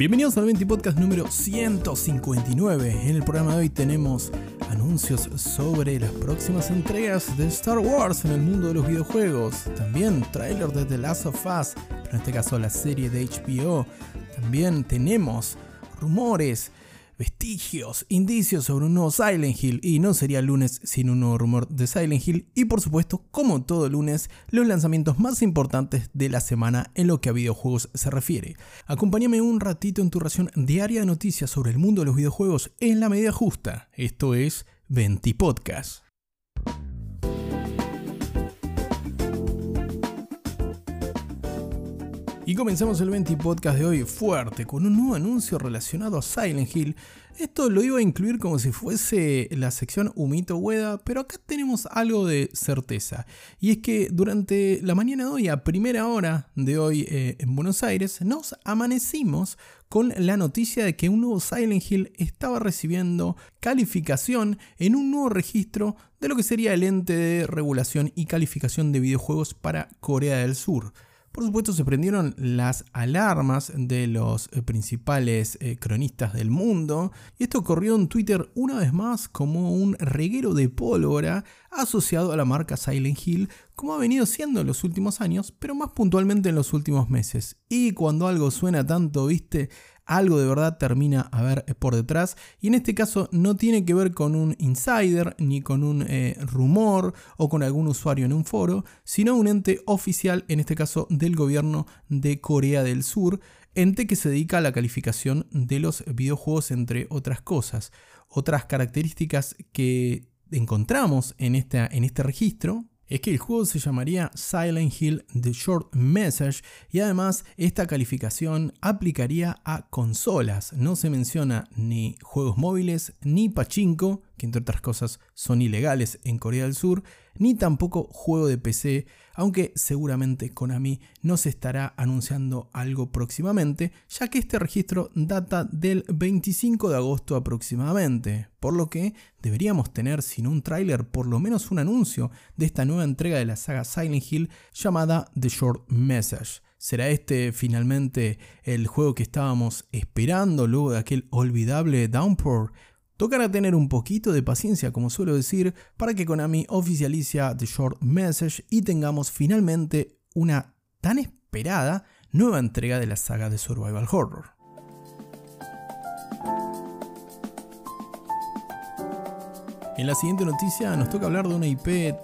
Bienvenidos al 20 Podcast número 159. En el programa de hoy tenemos anuncios sobre las próximas entregas de Star Wars en el mundo de los videojuegos. También trailer de The Last of Us, pero en este caso la serie de HBO. También tenemos rumores vestigios, indicios sobre un nuevo Silent Hill y no sería lunes sin un nuevo rumor de Silent Hill y por supuesto, como todo lunes, los lanzamientos más importantes de la semana en lo que a videojuegos se refiere. Acompáñame un ratito en tu ración diaria de noticias sobre el mundo de los videojuegos en la medida justa. Esto es 20 Podcast. Y comenzamos el 20 podcast de hoy fuerte, con un nuevo anuncio relacionado a Silent Hill. Esto lo iba a incluir como si fuese la sección Humito Hueda, pero acá tenemos algo de certeza. Y es que durante la mañana de hoy, a primera hora de hoy eh, en Buenos Aires, nos amanecimos con la noticia de que un nuevo Silent Hill estaba recibiendo calificación en un nuevo registro de lo que sería el ente de regulación y calificación de videojuegos para Corea del Sur. Por supuesto se prendieron las alarmas de los eh, principales eh, cronistas del mundo y esto corrió en Twitter una vez más como un reguero de pólvora asociado a la marca Silent Hill como ha venido siendo en los últimos años, pero más puntualmente en los últimos meses. Y cuando algo suena tanto, viste, algo de verdad termina a ver por detrás. Y en este caso no tiene que ver con un insider, ni con un eh, rumor o con algún usuario en un foro, sino un ente oficial, en este caso del gobierno de Corea del Sur, ente que se dedica a la calificación de los videojuegos, entre otras cosas. Otras características que encontramos en, en este registro es que el juego se llamaría Silent Hill The Short Message y además esta calificación aplicaría a consolas. No se menciona ni juegos móviles ni pachinko, que entre otras cosas son ilegales en Corea del Sur, ni tampoco juego de PC, aunque seguramente Konami nos estará anunciando algo próximamente, ya que este registro data del 25 de agosto aproximadamente, por lo que deberíamos tener sin un tráiler por lo menos un anuncio de esta nueva entrega de la saga Silent Hill llamada The Short Message. ¿Será este finalmente el juego que estábamos esperando luego de aquel olvidable Downpour? Tocará tener un poquito de paciencia, como suelo decir, para que Konami oficialice The Short Message y tengamos finalmente una tan esperada nueva entrega de la saga de Survival Horror. En la siguiente noticia nos toca hablar de una IP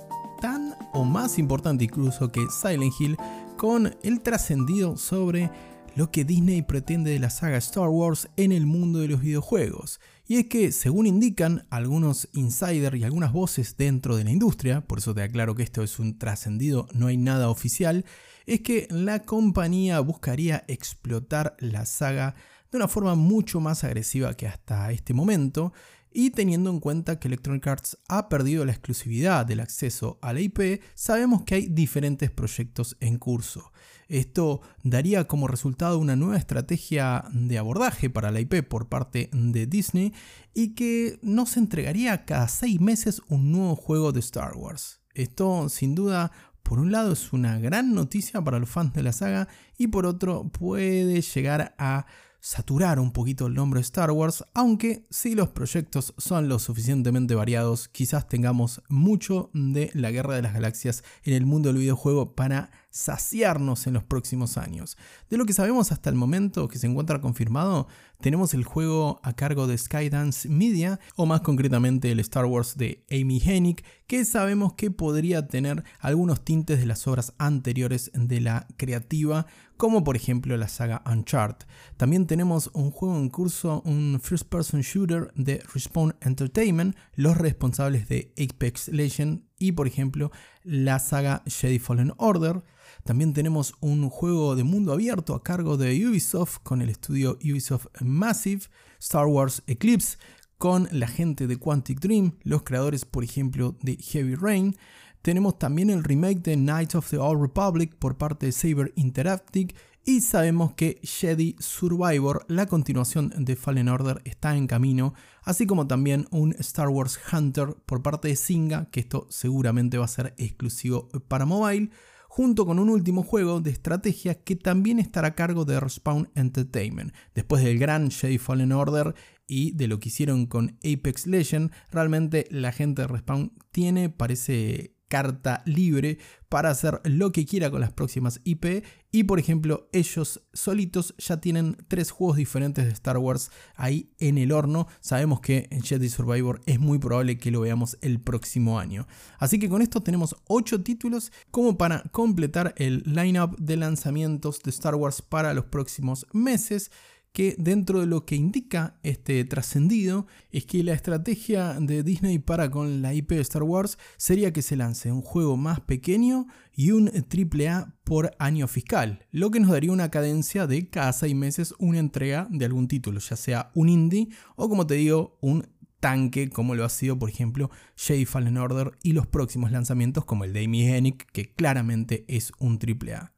tan o más importante incluso que Silent Hill con el trascendido sobre lo que Disney pretende de la saga Star Wars en el mundo de los videojuegos. Y es que, según indican algunos insiders y algunas voces dentro de la industria, por eso te aclaro que esto es un trascendido, no hay nada oficial, es que la compañía buscaría explotar la saga de una forma mucho más agresiva que hasta este momento, y teniendo en cuenta que Electronic Arts ha perdido la exclusividad del acceso a la IP, sabemos que hay diferentes proyectos en curso. Esto daría como resultado una nueva estrategia de abordaje para la IP por parte de Disney y que nos entregaría cada seis meses un nuevo juego de Star Wars. Esto sin duda por un lado es una gran noticia para los fans de la saga y por otro puede llegar a saturar un poquito el nombre Star Wars, aunque si los proyectos son lo suficientemente variados, quizás tengamos mucho de la Guerra de las Galaxias en el mundo del videojuego para saciarnos en los próximos años. De lo que sabemos hasta el momento que se encuentra confirmado, tenemos el juego a cargo de Skydance Media, o más concretamente el Star Wars de Amy Hennig, que sabemos que podría tener algunos tintes de las obras anteriores de la creativa, como por ejemplo la saga Uncharted. También tenemos un juego en curso, un first person shooter de Respawn Entertainment, los responsables de Apex Legends y por ejemplo la saga Jedi Fallen Order. También tenemos un juego de mundo abierto a cargo de Ubisoft con el estudio Ubisoft Massive, Star Wars Eclipse con la gente de Quantic Dream, los creadores por ejemplo de Heavy Rain. Tenemos también el remake de Knights of the Old Republic por parte de Saber Interactive y sabemos que Jedi Survivor, la continuación de Fallen Order, está en camino, así como también un Star Wars Hunter por parte de Singa, que esto seguramente va a ser exclusivo para mobile junto con un último juego de estrategia que también estará a cargo de Respawn Entertainment. Después del gran Jedi Fallen Order y de lo que hicieron con Apex Legend, realmente la gente de Respawn tiene, parece carta libre para hacer lo que quiera con las próximas IP y por ejemplo ellos solitos ya tienen tres juegos diferentes de Star Wars ahí en el horno. Sabemos que en Jedi Survivor es muy probable que lo veamos el próximo año. Así que con esto tenemos 8 títulos como para completar el lineup de lanzamientos de Star Wars para los próximos meses que dentro de lo que indica este trascendido es que la estrategia de Disney para con la IP de Star Wars sería que se lance un juego más pequeño y un AAA por año fiscal, lo que nos daría una cadencia de cada seis meses una entrega de algún título, ya sea un indie o como te digo, un tanque como lo ha sido por ejemplo Jedi Fallen Order y los próximos lanzamientos como el de Amy que claramente es un AAA.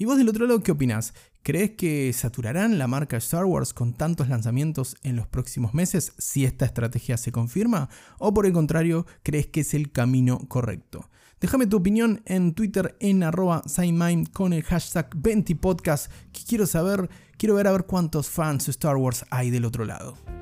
¿Y vos del otro lado qué opinás? ¿Crees que saturarán la marca Star Wars con tantos lanzamientos en los próximos meses si esta estrategia se confirma? ¿O por el contrario, crees que es el camino correcto? Déjame tu opinión en Twitter en arroba con el hashtag 20podcast que quiero saber, quiero ver a ver cuántos fans Star Wars hay del otro lado.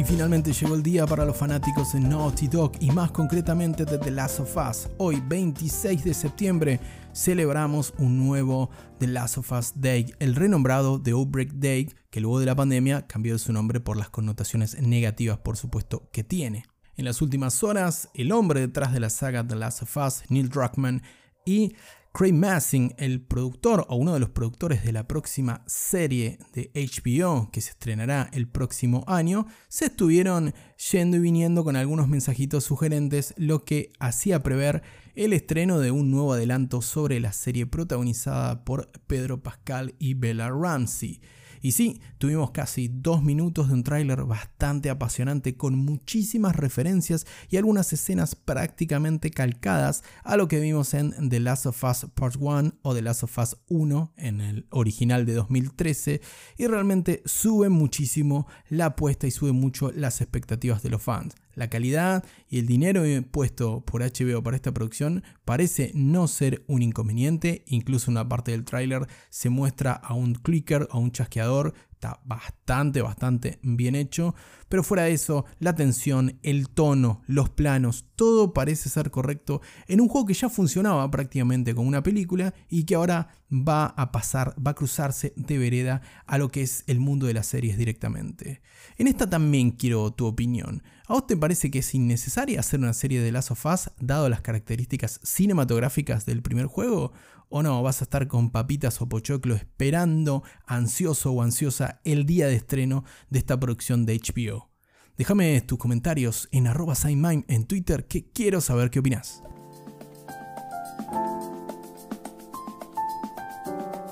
Y finalmente llegó el día para los fanáticos de Naughty Dog y más concretamente de The Last of Us. Hoy, 26 de septiembre, celebramos un nuevo The Last of Us Day, el renombrado The Outbreak Day, que luego de la pandemia cambió su nombre por las connotaciones negativas, por supuesto, que tiene. En las últimas horas, el hombre detrás de la saga The Last of Us, Neil Druckmann, y Craig Massing, el productor o uno de los productores de la próxima serie de HBO que se estrenará el próximo año, se estuvieron yendo y viniendo con algunos mensajitos sugerentes, lo que hacía prever el estreno de un nuevo adelanto sobre la serie protagonizada por Pedro Pascal y Bella Ramsey. Y sí, tuvimos casi dos minutos de un tráiler bastante apasionante con muchísimas referencias y algunas escenas prácticamente calcadas a lo que vimos en The Last of Us Part 1 o The Last of Us 1 en el original de 2013 y realmente sube muchísimo la apuesta y sube mucho las expectativas de los fans. La calidad y el dinero puesto por HBO para esta producción parece no ser un inconveniente, incluso una parte del tráiler se muestra a un clicker, a un chasqueador está bastante, bastante bien hecho. Pero fuera de eso, la tensión, el tono, los planos, todo parece ser correcto en un juego que ya funcionaba prácticamente como una película y que ahora va a pasar, va a cruzarse de vereda a lo que es el mundo de las series directamente. En esta también quiero tu opinión. ¿A vos te parece que es innecesaria hacer una serie de Last of Us dado las características cinematográficas del primer juego? ¿O no? ¿Vas a estar con papitas o pochoclo esperando, ansioso o ansiosa, el día de estreno de esta producción de HBO? Déjame tus comentarios en arroba en Twitter que quiero saber qué opinas.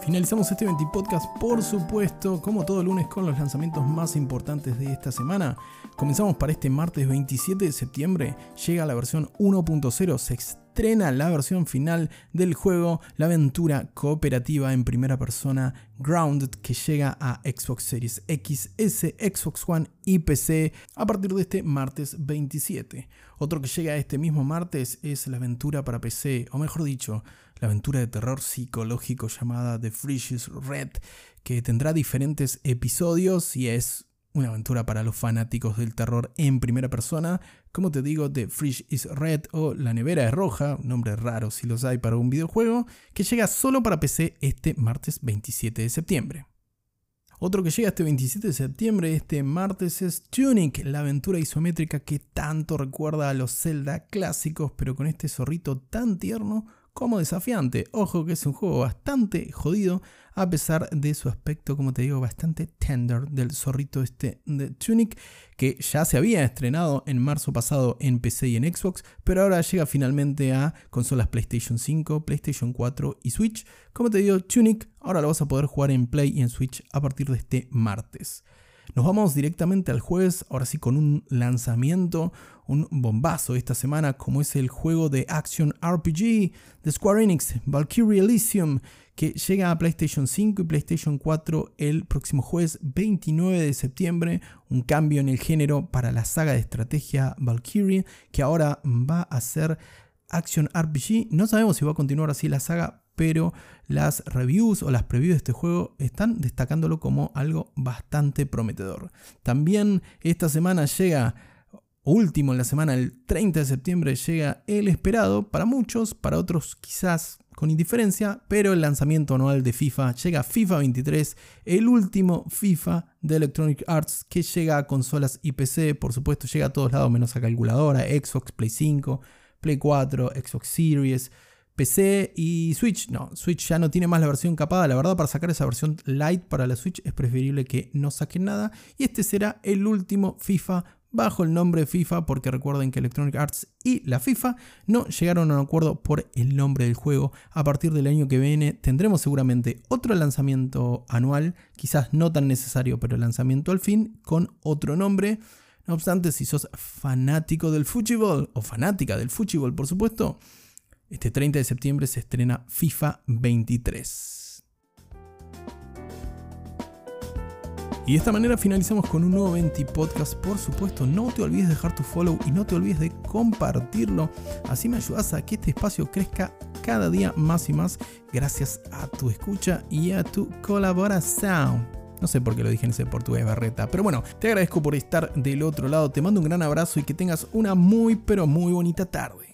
Finalizamos este 20 podcast, por supuesto, como todo lunes, con los lanzamientos más importantes de esta semana. Comenzamos para este martes 27 de septiembre. Llega la versión 1.0, se estrena la versión final del juego, la aventura cooperativa en primera persona Grounded que llega a Xbox Series X, S, Xbox One y PC a partir de este martes 27. Otro que llega este mismo martes es la aventura para PC, o mejor dicho, la aventura de terror psicológico llamada The Frigious Red, que tendrá diferentes episodios y es una aventura para los fanáticos del terror en primera persona. Como te digo, The Fridge is Red o La Nevera es Roja, nombre raro si los hay para un videojuego, que llega solo para PC este martes 27 de septiembre. Otro que llega este 27 de septiembre, este martes, es Tunic, la aventura isométrica que tanto recuerda a los Zelda clásicos, pero con este zorrito tan tierno como desafiante. Ojo que es un juego bastante jodido, a pesar de su aspecto, como te digo, bastante tender del zorrito este de Tunic, que ya se había estrenado en marzo pasado en PC y en Xbox, pero ahora llega finalmente a consolas PlayStation 5, PlayStation 4 y Switch. Como te digo, Tunic ahora lo vas a poder jugar en Play y en Switch a partir de este martes. Nos vamos directamente al jueves, ahora sí con un lanzamiento, un bombazo esta semana, como es el juego de Action RPG de Square Enix, Valkyrie Elysium, que llega a PlayStation 5 y PlayStation 4 el próximo jueves 29 de septiembre. Un cambio en el género para la saga de estrategia Valkyrie, que ahora va a ser Action RPG. No sabemos si va a continuar así la saga, pero las reviews o las previews de este juego están destacándolo como algo bastante prometedor. También esta semana llega último en la semana, el 30 de septiembre, llega el esperado para muchos, para otros quizás con indiferencia, pero el lanzamiento anual de FIFA llega FIFA 23, el último FIFA de Electronic Arts que llega a consolas y PC, por supuesto llega a todos lados menos a calculadora, Xbox, Play 5, Play 4, Xbox Series, PC y Switch. No, Switch ya no tiene más la versión capada. La verdad, para sacar esa versión light para la Switch es preferible que no saquen nada. Y este será el último FIFA bajo el nombre FIFA, porque recuerden que Electronic Arts y la FIFA no llegaron a un acuerdo por el nombre del juego. A partir del año que viene tendremos seguramente otro lanzamiento anual, quizás no tan necesario, pero lanzamiento al fin, con otro nombre. No obstante, si sos fanático del fútbol o fanática del fútbol, por supuesto, este 30 de septiembre se estrena FIFA 23. Y de esta manera finalizamos con un nuevo 20 podcast. Por supuesto, no te olvides de dejar tu follow y no te olvides de compartirlo. Así me ayudas a que este espacio crezca cada día más y más gracias a tu escucha y a tu colaboración. No sé por qué lo dije en ese portugués barreta, pero bueno, te agradezco por estar del otro lado. Te mando un gran abrazo y que tengas una muy pero muy bonita tarde.